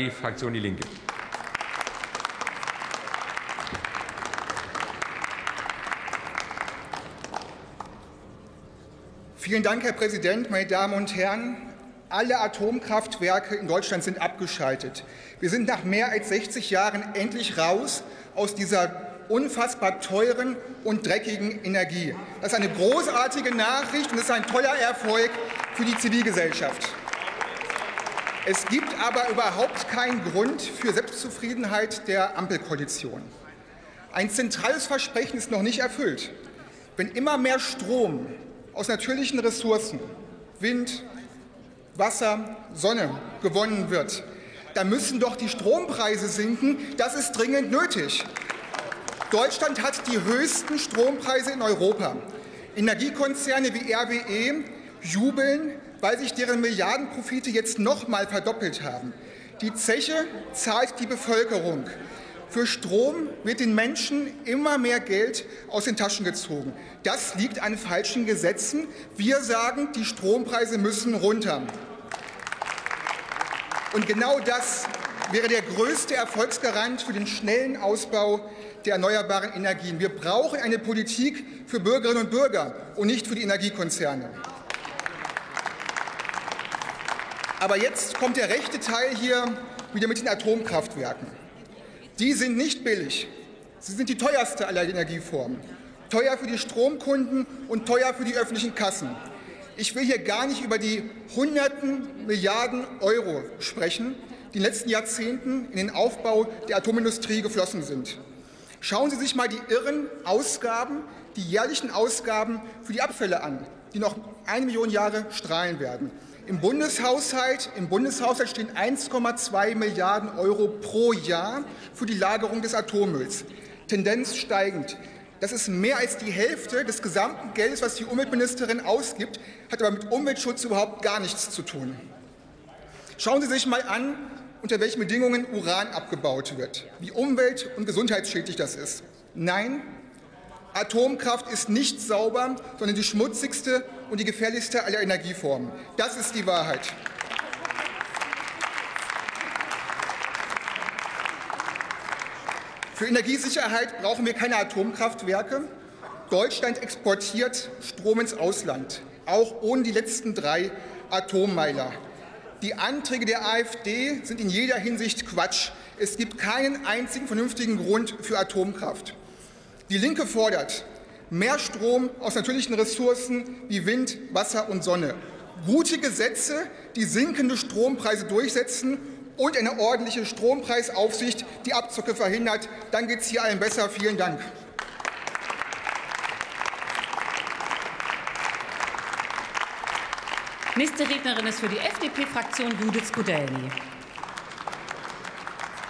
Schneiderli, Fraktion Die Linke. Vielen Dank, Herr Präsident, meine Damen und Herren. Alle Atomkraftwerke in Deutschland sind abgeschaltet. Wir sind nach mehr als 60 Jahren endlich raus aus dieser unfassbar teuren und dreckigen Energie. Das ist eine großartige Nachricht und ist ein toller Erfolg für die Zivilgesellschaft. Es gibt aber überhaupt keinen Grund für Selbstzufriedenheit der Ampelkoalition. Ein zentrales Versprechen ist noch nicht erfüllt. Wenn immer mehr Strom aus natürlichen Ressourcen, Wind, Wasser, Sonne gewonnen wird, dann müssen doch die Strompreise sinken. Das ist dringend nötig. Deutschland hat die höchsten Strompreise in Europa. Energiekonzerne wie RWE jubeln, weil sich deren Milliardenprofite jetzt noch mal verdoppelt haben. Die Zeche zahlt die Bevölkerung. Für Strom wird den Menschen immer mehr Geld aus den Taschen gezogen. Das liegt an falschen Gesetzen. Wir sagen, die Strompreise müssen runter. Und genau das wäre der größte Erfolgsgarant für den schnellen Ausbau der erneuerbaren Energien. Wir brauchen eine Politik für Bürgerinnen und Bürger und nicht für die Energiekonzerne. Aber jetzt kommt der rechte Teil hier wieder mit den Atomkraftwerken. Die sind nicht billig. Sie sind die teuerste aller Energieformen. Teuer für die Stromkunden und teuer für die öffentlichen Kassen. Ich will hier gar nicht über die hunderten Milliarden Euro sprechen, die in den letzten Jahrzehnten in den Aufbau der Atomindustrie geflossen sind. Schauen Sie sich mal die irren Ausgaben, die jährlichen Ausgaben für die Abfälle an, die noch eine Million Jahre strahlen werden. Im Bundeshaushalt, Im Bundeshaushalt stehen 1,2 Milliarden Euro pro Jahr für die Lagerung des Atommülls. Tendenz steigend. Das ist mehr als die Hälfte des gesamten Geldes, was die Umweltministerin ausgibt, hat aber mit Umweltschutz überhaupt gar nichts zu tun. Schauen Sie sich mal an, unter welchen Bedingungen Uran abgebaut wird, wie umwelt- und gesundheitsschädlich das ist. Nein, Atomkraft ist nicht sauber, sondern die schmutzigste und die gefährlichste aller Energieformen. Das ist die Wahrheit. Für Energiesicherheit brauchen wir keine Atomkraftwerke. Deutschland exportiert Strom ins Ausland, auch ohne die letzten drei Atommeiler. Die Anträge der AfD sind in jeder Hinsicht Quatsch. Es gibt keinen einzigen vernünftigen Grund für Atomkraft. Die Linke fordert mehr Strom aus natürlichen Ressourcen wie Wind, Wasser und Sonne, gute Gesetze, die sinkende Strompreise durchsetzen und eine ordentliche Strompreisaufsicht, die Abzocke verhindert. Dann geht es hier allen besser. Vielen Dank. Nächste Rednerin ist für die FDP-Fraktion Judith Skudelny.